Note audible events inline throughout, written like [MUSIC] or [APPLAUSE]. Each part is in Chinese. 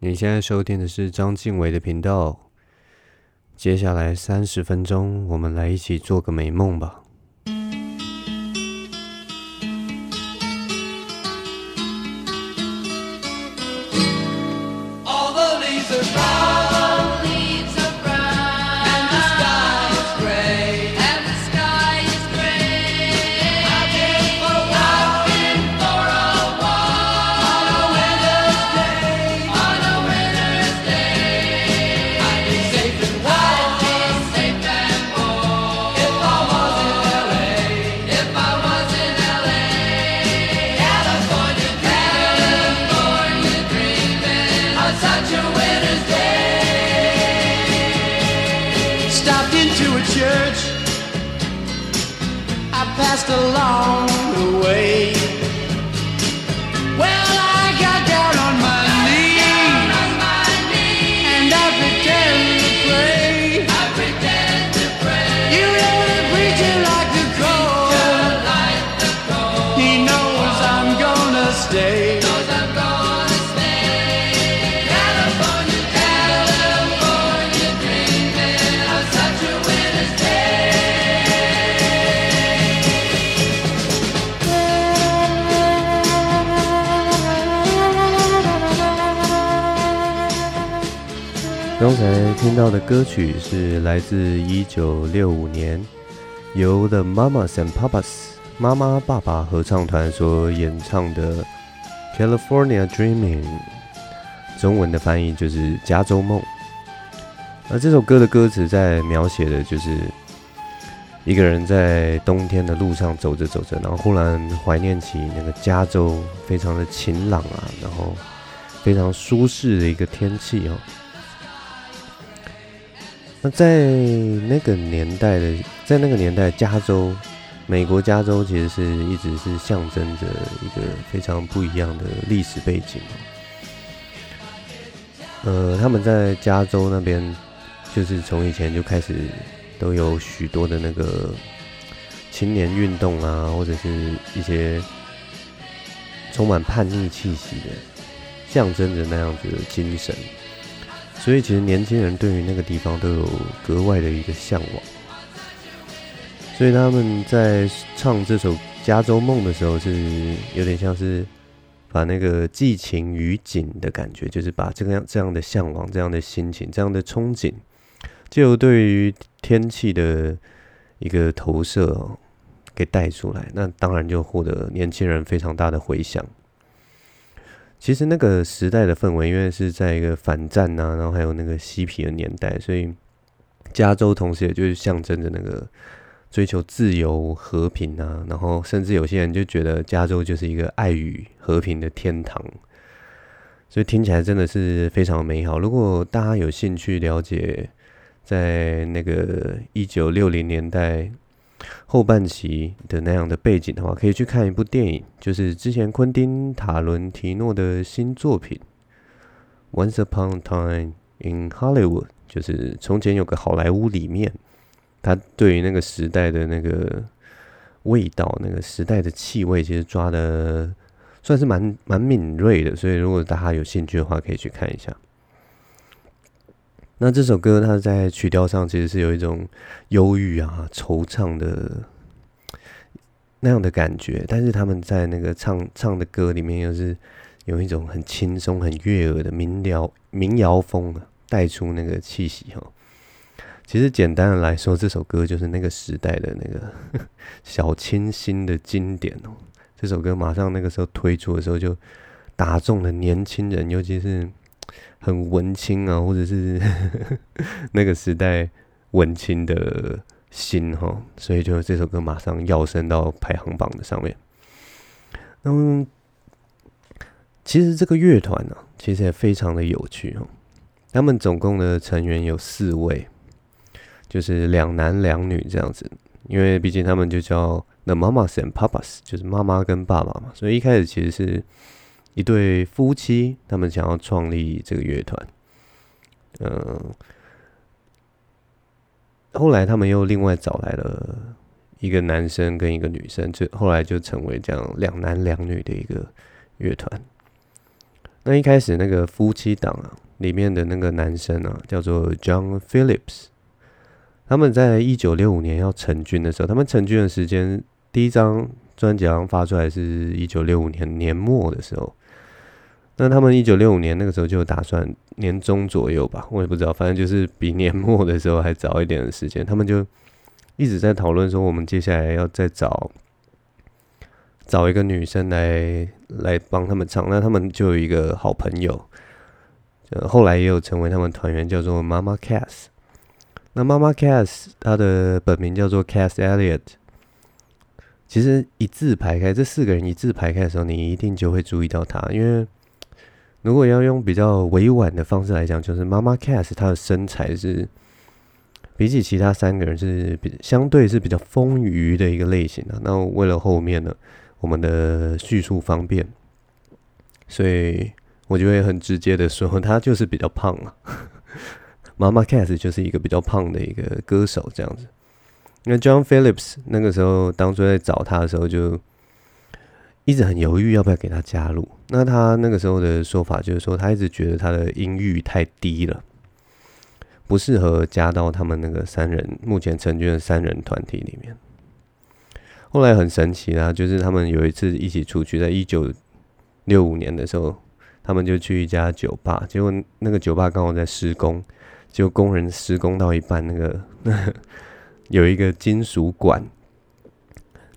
你现在收听的是张静伟的频道。接下来三十分钟，我们来一起做个美梦吧。刚才听到的歌曲是来自一九六五年由 The Mamas and Papas 妈妈爸爸合唱团所演唱的《California Dreaming》，中文的翻译就是《加州梦》。而这首歌的歌词在描写的就是一个人在冬天的路上走着走着，然后忽然怀念起那个加州，非常的晴朗啊，然后非常舒适的一个天气哦。那在那个年代的，在那个年代，加州，美国加州其实是一直是象征着一个非常不一样的历史背景。呃，他们在加州那边，就是从以前就开始都有许多的那个青年运动啊，或者是一些充满叛逆气息的，象征着那样子的精神。所以，其实年轻人对于那个地方都有格外的一个向往。所以他们在唱这首《加州梦》的时候，是有点像是把那个寄情于景的感觉，就是把这个样这样的向往、这样的心情、这样的憧憬，就对于天气的一个投射给带出来。那当然就获得年轻人非常大的回响。其实那个时代的氛围，因为是在一个反战呐、啊，然后还有那个嬉皮的年代，所以加州同时也就是象征着那个追求自由和平啊，然后甚至有些人就觉得加州就是一个爱与和平的天堂，所以听起来真的是非常美好。如果大家有兴趣了解，在那个一九六零年代。后半期的那样的背景的话，可以去看一部电影，就是之前昆汀·塔伦提诺的新作品《Once Upon a Time in Hollywood》，就是从前有个好莱坞里面，他对于那个时代的那个味道、那个时代的气味，其实抓的算是蛮蛮敏锐的。所以，如果大家有兴趣的话，可以去看一下。那这首歌，它在曲调上其实是有一种忧郁啊、惆怅的那样的感觉，但是他们在那个唱唱的歌里面，又是有一种很轻松、很悦耳的民谣民谣风，带出那个气息哈。其实简单的来说，这首歌就是那个时代的那个小清新的经典哦。这首歌马上那个时候推出的时候，就打中了年轻人，尤其是。很文青啊，或者是 [LAUGHS] 那个时代文青的心哈，所以就这首歌马上跃升到排行榜的上面。那么，其实这个乐团呢，其实也非常的有趣哦。他们总共的成员有四位，就是两男两女这样子。因为毕竟他们就叫 The Mamas and Papas，就是妈妈跟爸爸嘛，所以一开始其实是。一对夫妻，他们想要创立这个乐团，嗯，后来他们又另外找来了一个男生跟一个女生，就后来就成为这样两男两女的一个乐团。那一开始那个夫妻档啊，里面的那个男生啊，叫做 John Phillips。他们在一九六五年要成军的时候，他们成军的时间，第一张专辑刚发出来是一九六五年年末的时候。那他们一九六五年那个时候就打算年中左右吧，我也不知道，反正就是比年末的时候还早一点的时间。他们就一直在讨论说，我们接下来要再找找一个女生来来帮他们唱。那他们就有一个好朋友，呃，后来也有成为他们团员，叫做 Mama Cass。那 Mama Cass 她的本名叫做 Cass Elliot。其实一字排开，这四个人一字排开的时候，你一定就会注意到她，因为。如果要用比较委婉的方式来讲，就是妈妈 Cass 她的身材是比起其他三个人是比相对是比较丰腴的一个类型的。那为了后面呢，我们的叙述方便，所以我就会很直接的说，她就是比较胖啊。[LAUGHS] 妈妈 Cass 就是一个比较胖的一个歌手这样子。那 John Phillips 那个时候当初在找他的时候就。一直很犹豫要不要给他加入。那他那个时候的说法就是说，他一直觉得他的音域太低了，不适合加到他们那个三人目前成军的三人团体里面。后来很神奇啦，就是他们有一次一起出去，在一九六五年的时候，他们就去一家酒吧，结果那个酒吧刚好在施工，就工人施工到一半，那个 [LAUGHS] 有一个金属管。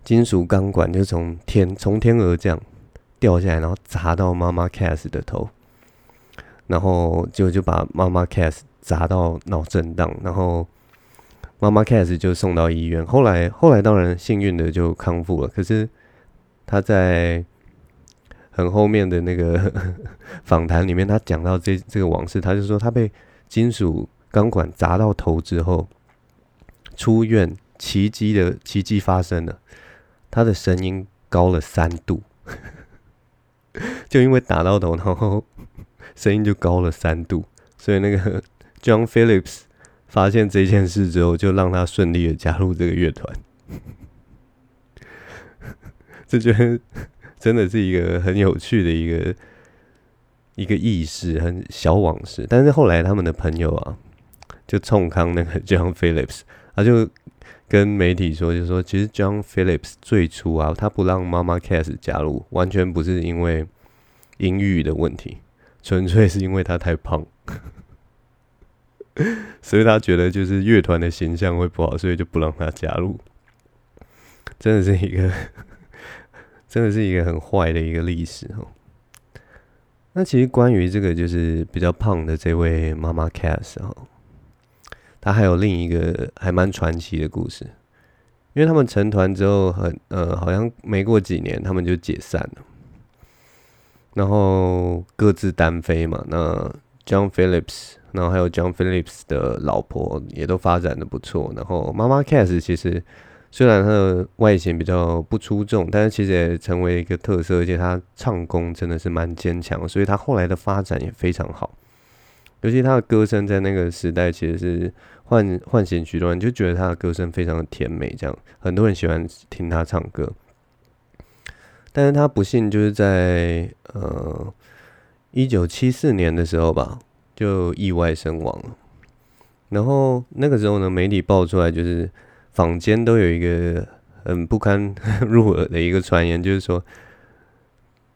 金属钢管就从天从天而降掉下来，然后砸到妈妈 Cass 的头，然后就就把妈妈 Cass 砸到脑震荡，然后妈妈 Cass 就送到医院。后来后来当然幸运的就康复了，可是他在很后面的那个 [LAUGHS] 访谈里面，他讲到这这个往事，他就说他被金属钢管砸到头之后出院，奇迹的奇迹发生了。他的声音高了三度，[LAUGHS] 就因为打到头，然后声音就高了三度，所以那个 John Phillips 发现这件事之后，就让他顺利的加入这个乐团。[LAUGHS] 这觉得真的是一个很有趣的一个一个轶事，很小往事。但是后来他们的朋友啊，就冲康那个 John Phillips，他就。跟媒体说，就说，其实 John Phillips 最初啊，他不让妈妈 Cass 加入，完全不是因为音域的问题，纯粹是因为他太胖，[LAUGHS] 所以他觉得就是乐团的形象会不好，所以就不让他加入。真的是一个，[LAUGHS] 真的是一个很坏的一个历史哦。那其实关于这个就是比较胖的这位妈妈 Cass 哈。他还有另一个还蛮传奇的故事，因为他们成团之后很呃，好像没过几年他们就解散了，然后各自单飞嘛。那 John Phillips，然后还有 John Phillips 的老婆也都发展的不错。然后妈妈 Cass 其实虽然她的外形比较不出众，但是其实也成为一个特色，而且她唱功真的是蛮坚强，所以她后来的发展也非常好。尤其他的歌声在那个时代其实是唤唤醒许多人，就觉得他的歌声非常的甜美，这样很多人喜欢听他唱歌。但是他不幸就是在呃一九七四年的时候吧，就意外身亡了。然后那个时候呢，媒体爆出来就是坊间都有一个很不堪 [LAUGHS] 入耳的一个传言，就是说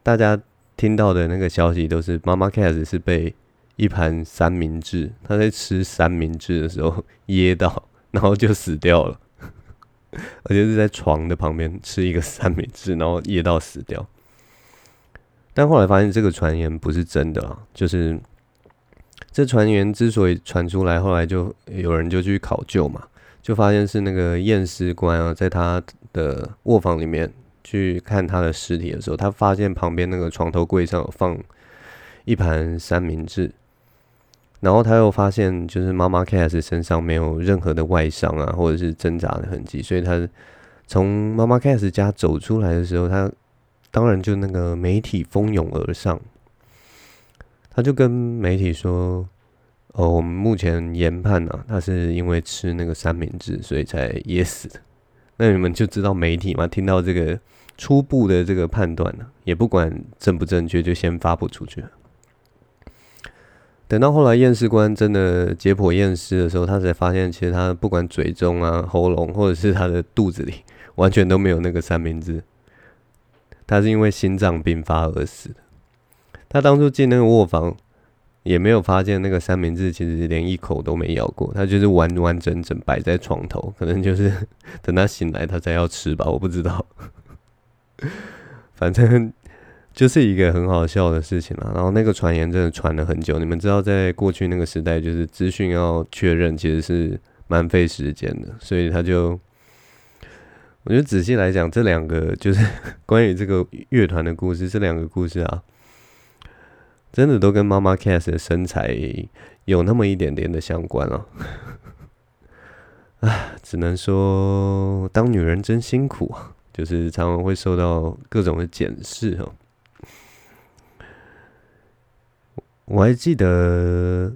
大家听到的那个消息都是 Mama Cass 是被。一盘三明治，他在吃三明治的时候 [LAUGHS] 噎到，然后就死掉了，[LAUGHS] 而且是在床的旁边吃一个三明治，然后噎到死掉。但后来发现这个传言不是真的啊，就是这传言之所以传出来，后来就有人就去考究嘛，就发现是那个验尸官啊，在他的卧房里面去看他的尸体的时候，他发现旁边那个床头柜上有放一盘三明治。然后他又发现，就是妈妈 Cass 身上没有任何的外伤啊，或者是挣扎的痕迹，所以他从妈妈 Cass 家走出来的时候，他当然就那个媒体蜂拥而上，他就跟媒体说：“哦，我们目前研判呢、啊，他是因为吃那个三明治，所以才噎死的。”那你们就知道媒体嘛，听到这个初步的这个判断呢，也不管正不正确，就先发布出去了。等到后来验尸官真的解剖验尸的时候，他才发现，其实他不管嘴中啊、喉咙，或者是他的肚子里，完全都没有那个三明治。他是因为心脏病发而死的。他当初进那个卧房，也没有发现那个三明治，其实连一口都没咬过，他就是完完整整摆在床头，可能就是等他醒来，他才要吃吧，我不知道。[LAUGHS] 反正。就是一个很好笑的事情了，然后那个传言真的传了很久。你们知道，在过去那个时代，就是资讯要确认，其实是蛮费时间的。所以他就，我觉得仔细来讲，这两个就是关于这个乐团的故事，这两个故事啊，真的都跟妈妈 Cass 的身材有那么一点点的相关啊。[LAUGHS] 啊，只能说当女人真辛苦啊，就是常常会受到各种的检视哦。我还记得，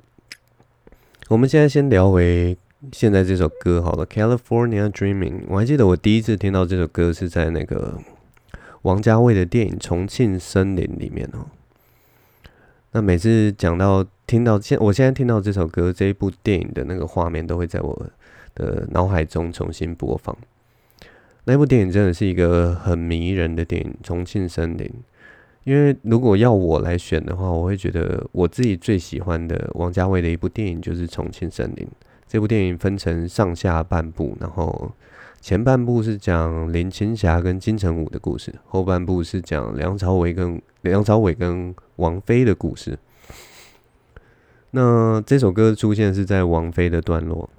我们现在先聊回现在这首歌好了，《California Dreaming》。我还记得我第一次听到这首歌是在那个王家卫的电影《重庆森林》里面哦。那每次讲到听到现，我现在听到这首歌，这一部电影的那个画面都会在我的脑海中重新播放。那部电影真的是一个很迷人的电影，《重庆森林》。因为如果要我来选的话，我会觉得我自己最喜欢的王家卫的一部电影就是《重庆森林》。这部电影分成上下半部，然后前半部是讲林青霞跟金城武的故事，后半部是讲梁朝伟跟梁朝伟跟王菲的故事。那这首歌出现是在王菲的段落。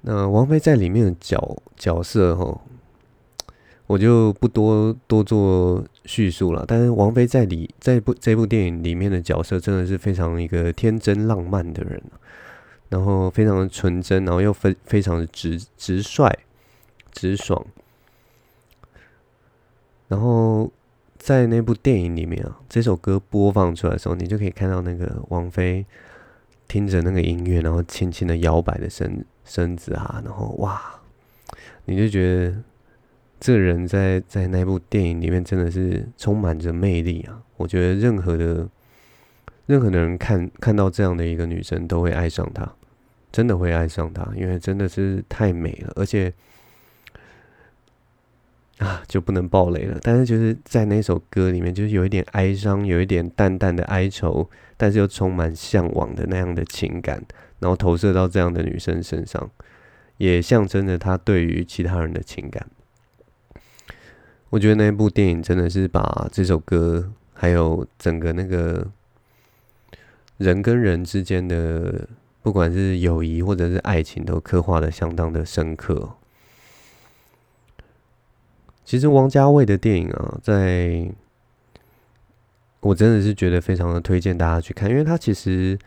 那王菲在里面的角角色齁。我就不多多做叙述了，但是王菲在里在部这部电影里面的角色真的是非常一个天真浪漫的人，然后非常的纯真，然后又非非常的直直率、直爽。然后在那部电影里面啊，这首歌播放出来的时候，你就可以看到那个王菲听着那个音乐，然后轻轻的摇摆的身身子啊，然后哇，你就觉得。这人在在那部电影里面真的是充满着魅力啊！我觉得任何的任何的人看看到这样的一个女生都会爱上她，真的会爱上她，因为真的是太美了，而且啊就不能爆雷了。但是就是在那首歌里面，就是有一点哀伤，有一点淡淡的哀愁，但是又充满向往的那样的情感，然后投射到这样的女生身上，也象征着她对于其他人的情感。我觉得那部电影真的是把这首歌，还有整个那个人跟人之间的，不管是友谊或者是爱情，都刻画的相当的深刻。其实王家卫的电影啊，在我真的是觉得非常的推荐大家去看，因为他其实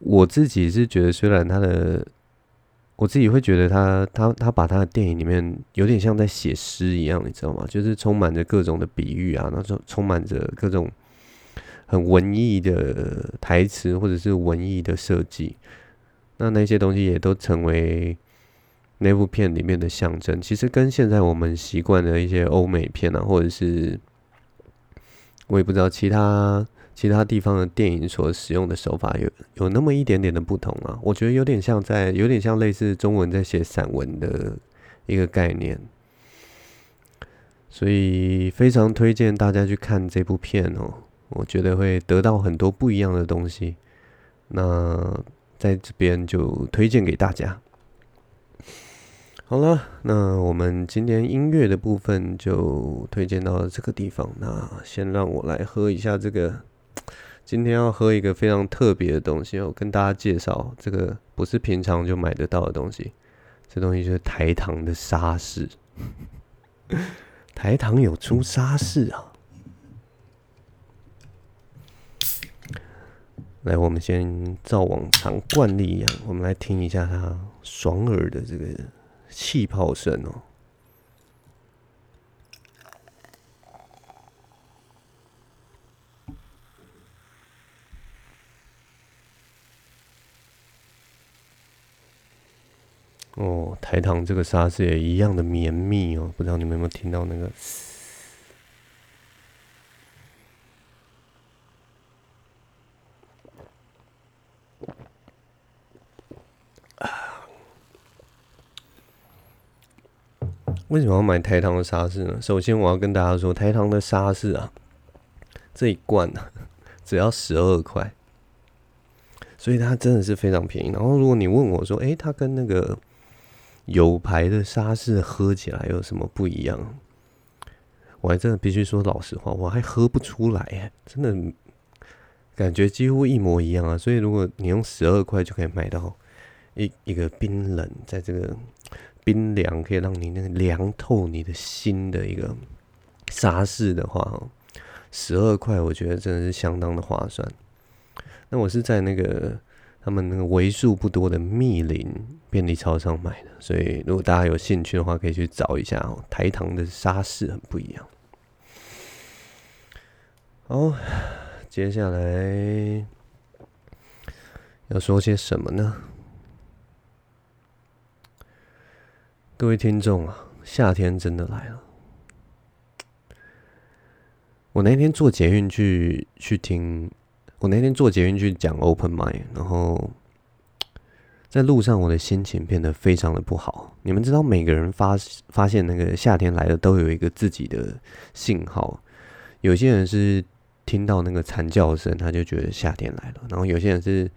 我自己是觉得，虽然他的。我自己会觉得他他他把他的电影里面有点像在写诗一样，你知道吗？就是充满着各种的比喻啊，那种充满着各种很文艺的台词或者是文艺的设计，那那些东西也都成为那部片里面的象征。其实跟现在我们习惯的一些欧美片啊，或者是我也不知道其他。其他地方的电影所使用的手法有有那么一点点的不同啊，我觉得有点像在，有点像类似中文在写散文的一个概念，所以非常推荐大家去看这部片哦，我觉得会得到很多不一样的东西。那在这边就推荐给大家。好了，那我们今天音乐的部分就推荐到这个地方。那先让我来喝一下这个。今天要喝一个非常特别的东西，我跟大家介绍，这个不是平常就买得到的东西，这东西就是台糖的沙士。台糖有出沙士啊！来，我们先照往常惯例一样，我们来听一下它爽耳的这个气泡声哦。哦，台糖这个沙士也一样的绵密哦，不知道你们有没有听到那个？啊，为什么要买台糖的沙士呢？首先，我要跟大家说，台糖的沙士啊，这一罐啊 [LAUGHS] 只要十二块，所以它真的是非常便宜。然后，如果你问我说，哎，它跟那个……有牌的沙士喝起来有什么不一样？我还真的必须说老实话，我还喝不出来，真的感觉几乎一模一样啊。所以，如果你用十二块就可以买到一一个冰冷，在这个。冰凉可以让你那个凉透你的心的一个沙士的话，十二块我觉得真的是相当的划算。那我是在那个他们那个为数不多的密林便利超商买的，所以如果大家有兴趣的话，可以去找一下哦。台糖的沙士很不一样。好，接下来要说些什么呢？各位听众啊，夏天真的来了。我那天坐捷运去去听，我那天坐捷运去讲 Open Mind，然后在路上我的心情变得非常的不好。你们知道，每个人发发现那个夏天来了都有一个自己的信号。有些人是听到那个惨叫声，他就觉得夏天来了；然后有些人是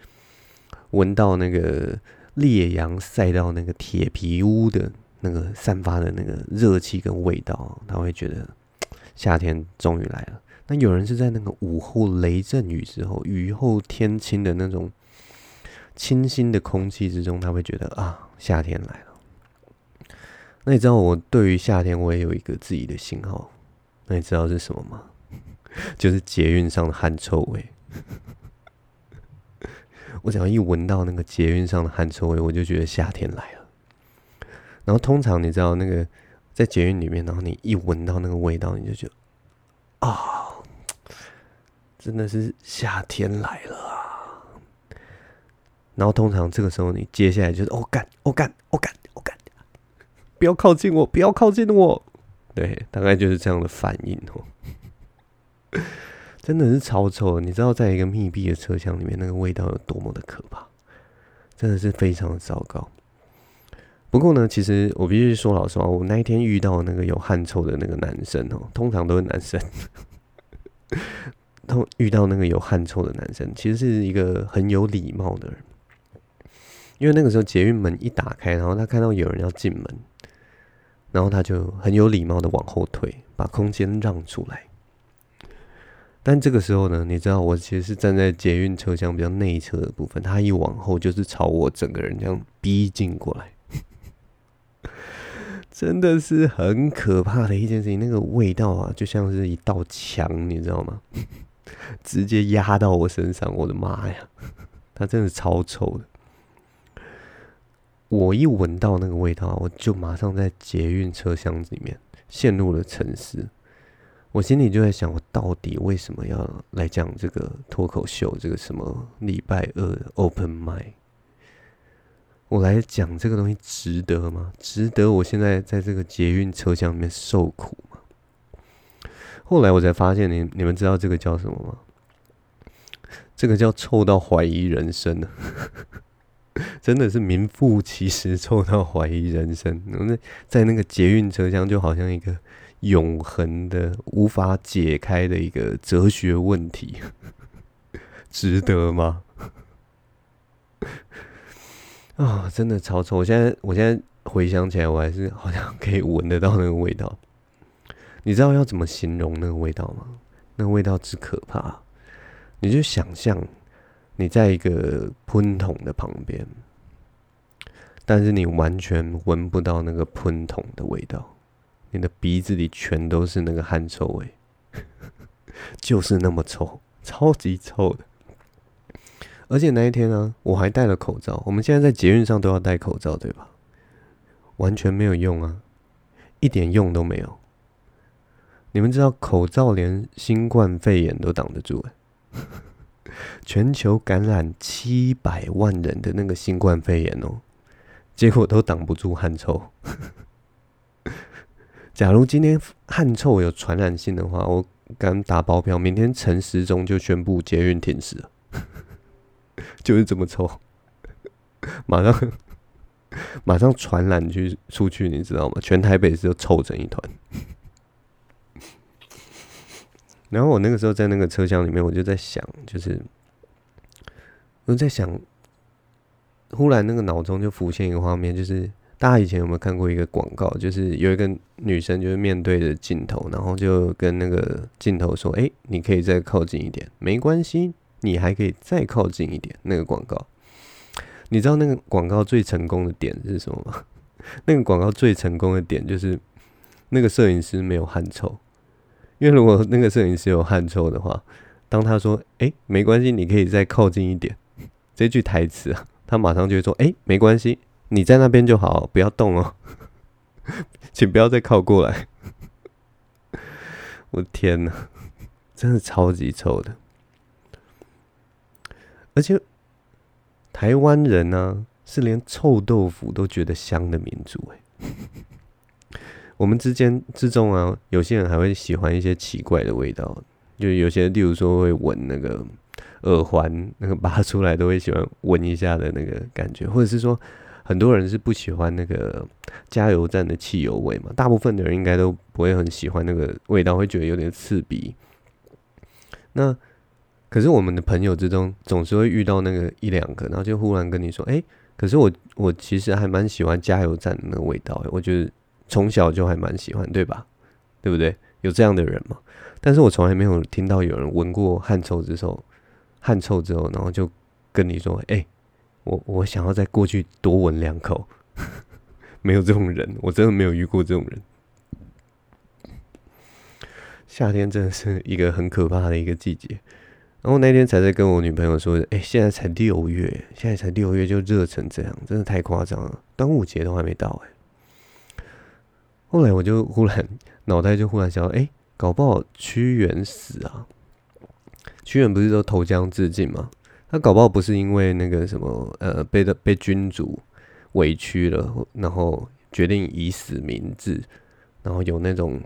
闻到那个烈阳晒到那个铁皮屋的。那个散发的那个热气跟味道，他会觉得 [TSK] 夏天终于来了。那有人是在那个午后雷阵雨之后，雨后天晴的那种清新的空气之中，他会觉得啊，夏天来了。那你知道我对于夏天我也有一个自己的信号，那你知道是什么吗？[LAUGHS] 就是捷运上的汗臭味。[LAUGHS] 我只要一闻到那个捷运上的汗臭味，我就觉得夏天来了。然后通常你知道那个在捷运里面，然后你一闻到那个味道，你就觉得啊，真的是夏天来了啊！然后通常这个时候，你接下来就是哦干，哦干，哦干，哦干，不要靠近我，不要靠近我。对，大概就是这样的反应哦。[LAUGHS] 真的是超臭，你知道，在一个密闭的车厢里面，那个味道有多么的可怕，真的是非常的糟糕。不过呢，其实我必须说老实话，我那一天遇到那个有汗臭的那个男生哦，通常都是男生。通遇到那个有汗臭的男生，其实是一个很有礼貌的人，因为那个时候捷运门一打开，然后他看到有人要进门，然后他就很有礼貌的往后退，把空间让出来。但这个时候呢，你知道我其实是站在捷运车厢比较内侧的部分，他一往后就是朝我整个人这样逼近过来。[LAUGHS] 真的是很可怕的一件事情，那个味道啊，就像是一道墙，你知道吗？[LAUGHS] 直接压到我身上，我的妈呀！[LAUGHS] 它真的超臭的。我一闻到那个味道，我就马上在捷运车厢里面陷入了沉思。我心里就在想，我到底为什么要来讲这个脱口秀？这个什么礼拜二 Open Mic？我来讲这个东西值得吗？值得我现在在这个捷运车厢里面受苦？后来我才发现，你你们知道这个叫什么吗？这个叫臭到怀疑人生，[LAUGHS] 真的是名副其实，臭到怀疑人生。那在那个捷运车厢，就好像一个永恒的、无法解开的一个哲学问题，[LAUGHS] 值得吗？[LAUGHS] 啊、真的超臭！我现在，我现在回想起来，我还是好像可以闻得到那个味道。你知道要怎么形容那个味道吗？那味道之可怕，你就想象你在一个喷筒的旁边，但是你完全闻不到那个喷筒的味道，你的鼻子里全都是那个汗臭味，[LAUGHS] 就是那么臭，超级臭的。而且那一天呢、我还戴了口罩。我们现在在捷运上都要戴口罩，对吧？完全没有用啊，一点用都没有。你们知道口罩连新冠肺炎都挡得住？[LAUGHS] 全球感染七百万人的那个新冠肺炎哦，结果都挡不住汗臭。[LAUGHS] 假如今天汗臭有传染性的话，我敢打包票，明天陈时中就宣布捷运停驶了。[LAUGHS] 就是这么臭，马上马上传染去出去，你知道吗？全台北市都臭成一团。然后我那个时候在那个车厢里面，我就在想，就是我在想，忽然那个脑中就浮现一个画面，就是大家以前有没有看过一个广告？就是有一个女生就是面对着镜头，然后就跟那个镜头说：“哎，你可以再靠近一点，没关系，你还可以再靠近一点。”那个广告，你知道那个广告最成功的点是什么吗？[LAUGHS] 那个广告最成功的点就是那个摄影师没有汗臭。因为如果那个摄影师有汗臭的话，当他说“哎，没关系，你可以再靠近一点”这句台词啊，他马上就会说“哎，没关系，你在那边就好，不要动哦，[LAUGHS] 请不要再靠过来。”我的天哪，真的超级臭的！而且台湾人呢，是连臭豆腐都觉得香的民族哎。我们之间之中啊，有些人还会喜欢一些奇怪的味道，就有些，例如说会闻那个耳环，那个拔出来都会喜欢闻一下的那个感觉，或者是说，很多人是不喜欢那个加油站的汽油味嘛，大部分的人应该都不会很喜欢那个味道，会觉得有点刺鼻。那可是我们的朋友之中，总是会遇到那个一两个，然后就忽然跟你说：“哎，可是我我其实还蛮喜欢加油站的那个味道。”我觉得。从小就还蛮喜欢，对吧？对不对？有这样的人吗？但是我从来没有听到有人闻过汗臭之后，汗臭之后，然后就跟你说：“哎，我我想要再过去多闻两口。[LAUGHS] ”没有这种人，我真的没有遇过这种人。夏天真的是一个很可怕的一个季节。然后那天才在跟我女朋友说：“哎，现在才六月，现在才六月就热成这样，真的太夸张了。端午节都还没到，哎。”后来我就忽然脑袋就忽然想到，哎、搞不好屈原死啊！屈原不是都投江自尽吗？他搞不好不是因为那个什么，呃，被的被君主委屈了，然后决定以死明志，然后有那种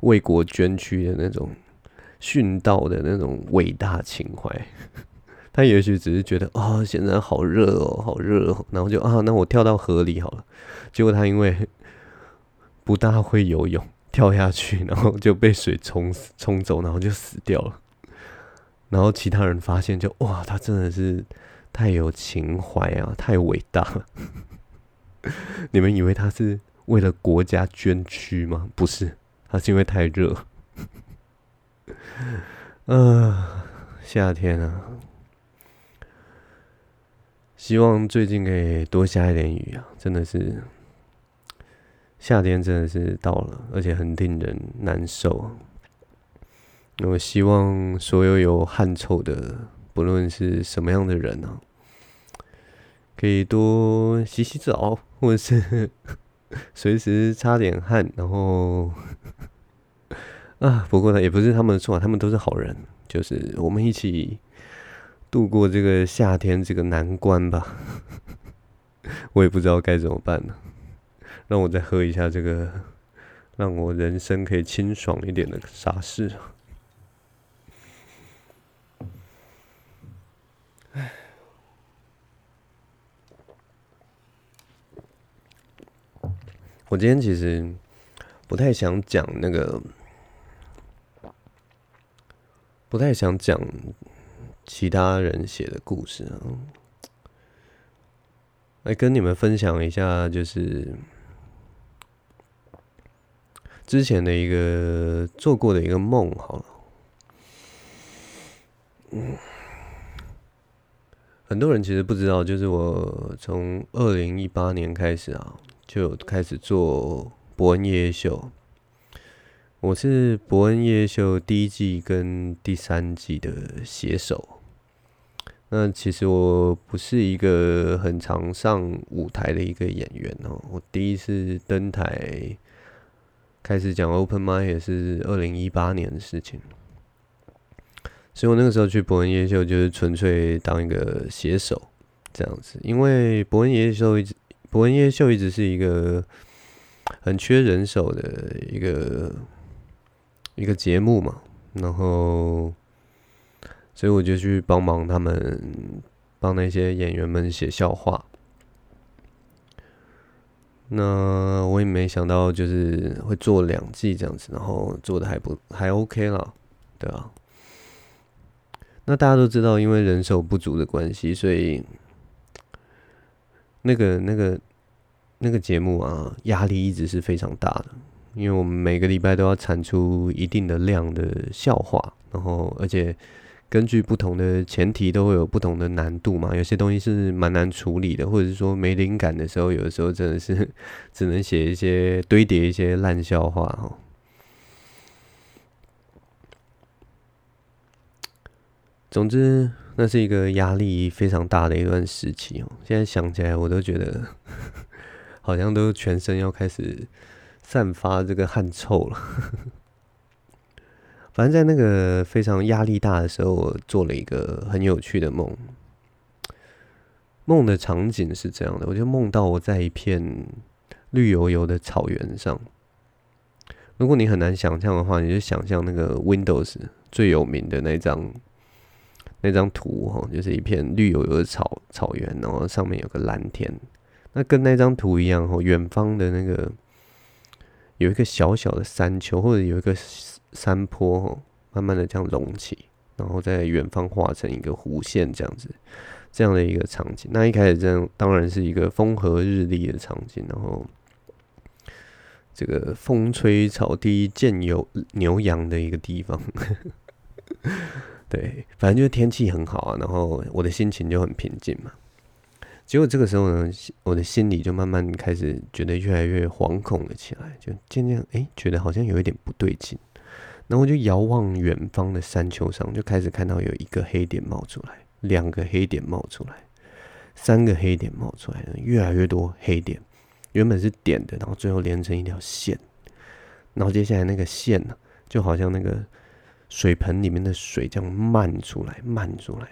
为国捐躯的那种殉道的那种伟大情怀。他也许只是觉得啊、哦，现在好热哦，好热哦，然后就啊，那我跳到河里好了。结果他因为不大会游泳，跳下去，然后就被水冲、冲走，然后就死掉了。然后其他人发现就，哇，他真的是太有情怀啊，太伟大了。你们以为他是为了国家捐躯吗？不是，他是因为太热。呃，夏天啊，希望最近可以多下一点雨啊，真的是。夏天真的是到了，而且很令人难受。我希望所有有汗臭的，不论是什么样的人、啊，可以多洗洗澡，或者是 [LAUGHS] 随时擦点汗。然后 [LAUGHS] 啊，不过呢，也不是他们的错，他们都是好人。就是我们一起度过这个夏天这个难关吧。[LAUGHS] 我也不知道该怎么办呢。让我再喝一下这个，让我人生可以清爽一点的沙士。唉，我今天其实不太想讲那个，不太想讲其他人写的故事啊。来跟你们分享一下，就是。之前的一个做过的一个梦，好了，嗯，很多人其实不知道，就是我从二零一八年开始啊，就开始做博恩夜秀。我是博恩夜秀第一季跟第三季的写手。那其实我不是一个很常上舞台的一个演员哦，我第一次登台。开始讲 open mic 也是二零一八年的事情，所以我那个时候去博恩夜秀就是纯粹当一个写手这样子，因为博恩夜秀一直博恩夜秀一直是一个很缺人手的一个一个节目嘛，然后所以我就去帮忙他们帮那些演员们写笑话。那我也没想到，就是会做两季这样子，然后做的还不还 OK 了，对啊。那大家都知道，因为人手不足的关系，所以那个那个那个节目啊，压力一直是非常大的，因为我们每个礼拜都要产出一定的量的笑话，然后而且。根据不同的前提，都会有不同的难度嘛。有些东西是蛮难处理的，或者是说没灵感的时候，有的时候真的是 [LAUGHS] 只能写一些堆叠一些烂笑话哈。总之，那是一个压力非常大的一段时期哦。现在想起来，我都觉得 [LAUGHS] 好像都全身要开始散发这个汗臭了。反正，在那个非常压力大的时候，我做了一个很有趣的梦。梦的场景是这样的：我就梦到我在一片绿油油的草原上。如果你很难想象的话，你就想象那个 Windows 最有名的那张那张图哈，就是一片绿油油的草草原，然后上面有个蓝天。那跟那张图一样哈，远方的那个有一个小小的山丘，或者有一个。山坡慢慢的这样隆起，然后在远方画成一个弧线，这样子，这样的一个场景。那一开始这样当然是一个风和日丽的场景，然后这个风吹草低见牛牛羊的一个地方。[LAUGHS] 对，反正就是天气很好啊，然后我的心情就很平静嘛。结果这个时候呢，我的心里就慢慢开始觉得越来越惶恐了起来，就渐渐哎，觉得好像有一点不对劲。然后我就遥望远方的山丘上，就开始看到有一个黑点冒出来，两个黑点冒出来，三个黑点冒出来，越来越多黑点。原本是点的，然后最后连成一条线。然后接下来那个线呢，就好像那个水盆里面的水这样漫出来，漫出来。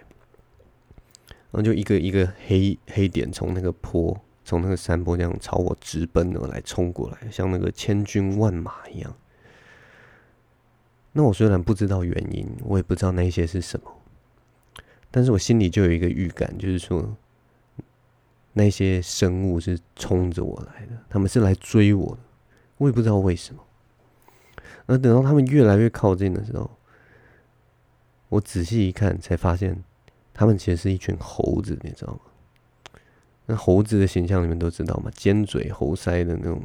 然后就一个一个黑黑点从那个坡，从那个山坡这样朝我直奔而来，冲过来，像那个千军万马一样。那我虽然不知道原因，我也不知道那些是什么，但是我心里就有一个预感，就是说那些生物是冲着我来的，他们是来追我的，我也不知道为什么。而等到他们越来越靠近的时候，我仔细一看，才发现他们其实是一群猴子，你知道吗？那猴子的形象你们都知道吗？尖嘴猴腮的那种，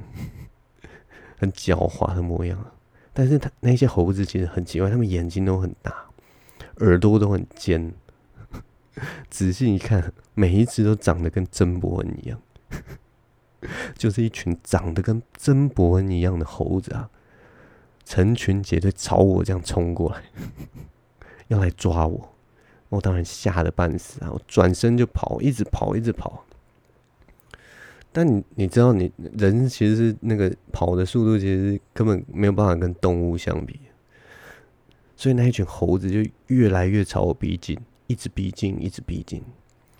[LAUGHS] 很狡猾的模样。但是他那些猴子其实很奇怪，他们眼睛都很大，耳朵都很尖。[LAUGHS] 仔细一看，每一只都长得跟曾伯恩一样，[LAUGHS] 就是一群长得跟曾伯恩一样的猴子啊，成群结队朝我这样冲过来，[LAUGHS] 要来抓我。我当然吓得半死啊，我转身就跑，一直跑，一直跑。但你你知道，你人其实是那个跑的速度，其实根本没有办法跟动物相比，所以那一群猴子就越来越朝我逼近，一直逼近，一直逼近。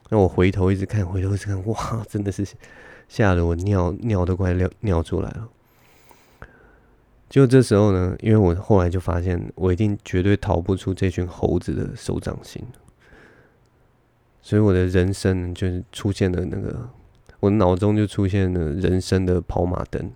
那我回头一直看，回头一直看，哇，真的是吓得我尿尿都快尿尿出来了。就这时候呢，因为我后来就发现，我一定绝对逃不出这群猴子的手掌心，所以我的人生就是出现了那个。我脑中就出现了人生的跑马灯，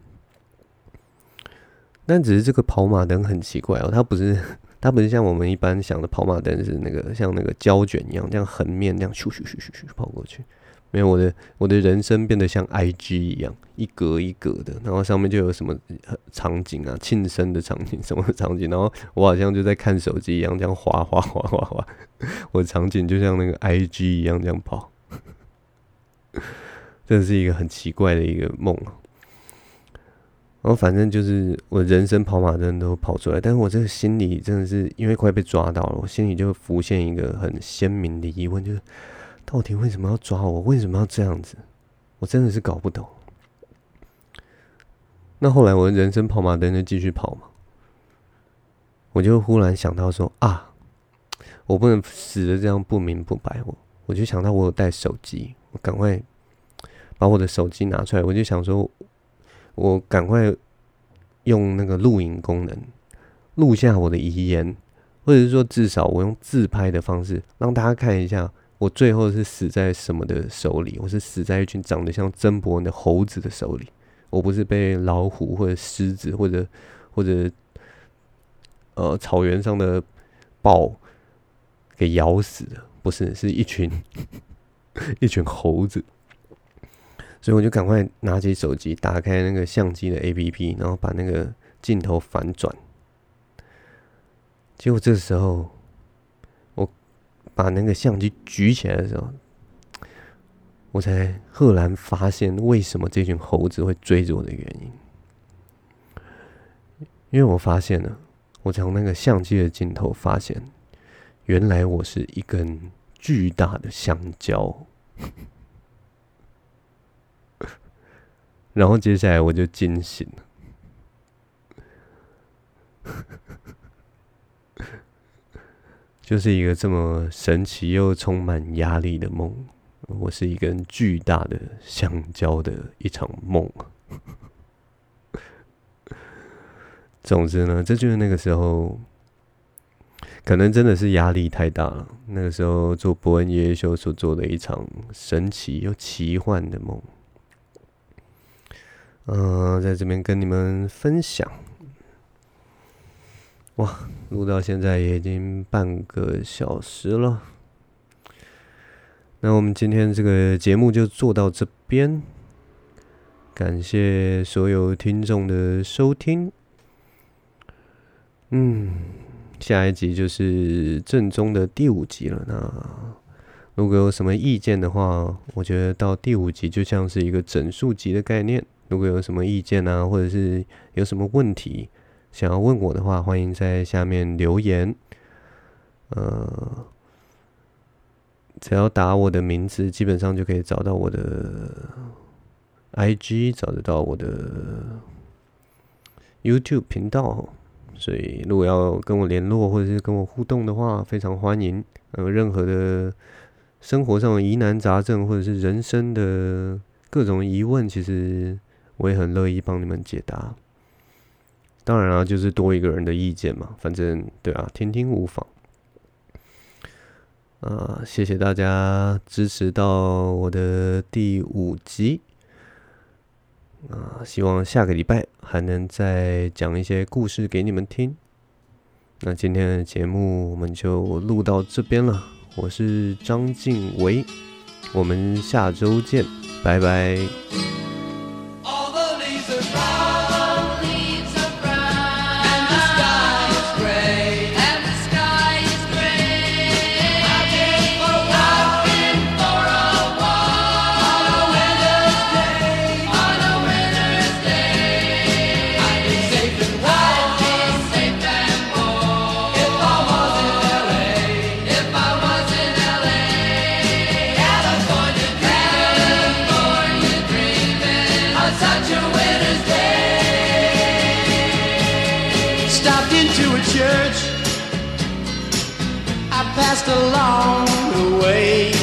但只是这个跑马灯很奇怪哦，它不是它不是像我们一般想的跑马灯是那个像那个胶卷一样这样横面这样咻咻咻咻咻跑过去，没有，我的我的人生变得像 IG 一样一格一格的，然后上面就有什么场景啊，庆生的场景什么场景，然后我好像就在看手机一样这样滑滑滑滑滑，我的场景就像那个 IG 一样这样跑。这是一个很奇怪的一个梦啊，然后反正就是我人生跑马灯都跑出来，但是我这个心里真的是因为快被抓到了，我心里就浮现一个很鲜明的疑问，就是到底为什么要抓我？为什么要这样子？我真的是搞不懂。那后来我人生跑马灯就继续跑嘛，我就忽然想到说啊，我不能死的这样不明不白，我我就想到我有带手机，我赶快。把我的手机拿出来，我就想说，我赶快用那个录影功能录下我的遗言，或者是说至少我用自拍的方式让大家看一下，我最后是死在什么的手里？我是死在一群长得像曾伯恩的猴子的手里，我不是被老虎或者狮子或者或者呃草原上的豹给咬死的，不是，是一群 [LAUGHS] 一群猴子。所以我就赶快拿起手机，打开那个相机的 APP，然后把那个镜头反转。结果这时候，我把那个相机举起来的时候，我才赫然发现为什么这群猴子会追着我的原因。因为我发现了，我从那个相机的镜头发现，原来我是一根巨大的香蕉。然后接下来我就惊醒了。[LAUGHS] 就是一个这么神奇又充满压力的梦，我是一根巨大的香蕉的一场梦。[LAUGHS] 总之呢，这就是那个时候，可能真的是压力太大了。那个时候做博恩夜夜秀所做的一场神奇又奇幻的梦。嗯、在这边跟你们分享。哇，录到现在也已经半个小时了。那我们今天这个节目就做到这边，感谢所有听众的收听。嗯，下一集就是正宗的第五集了。那如果有什么意见的话，我觉得到第五集就像是一个整数集的概念。如果有什么意见啊，或者是有什么问题，想要问我的话，欢迎在下面留言。呃，只要打我的名字，基本上就可以找到我的 IG，找得到我的 YouTube 频道。所以，如果要跟我联络或者是跟我互动的话，非常欢迎。呃，任何的生活上的疑难杂症，或者是人生的各种疑问，其实我也很乐意帮你们解答。当然啊，就是多一个人的意见嘛，反正对啊，听听无妨。啊，谢谢大家支持到我的第五集。啊，希望下个礼拜还能再讲一些故事给你们听。那今天的节目我们就录到这边了，我是张静唯，我们下周见，拜拜。church. I passed along the way.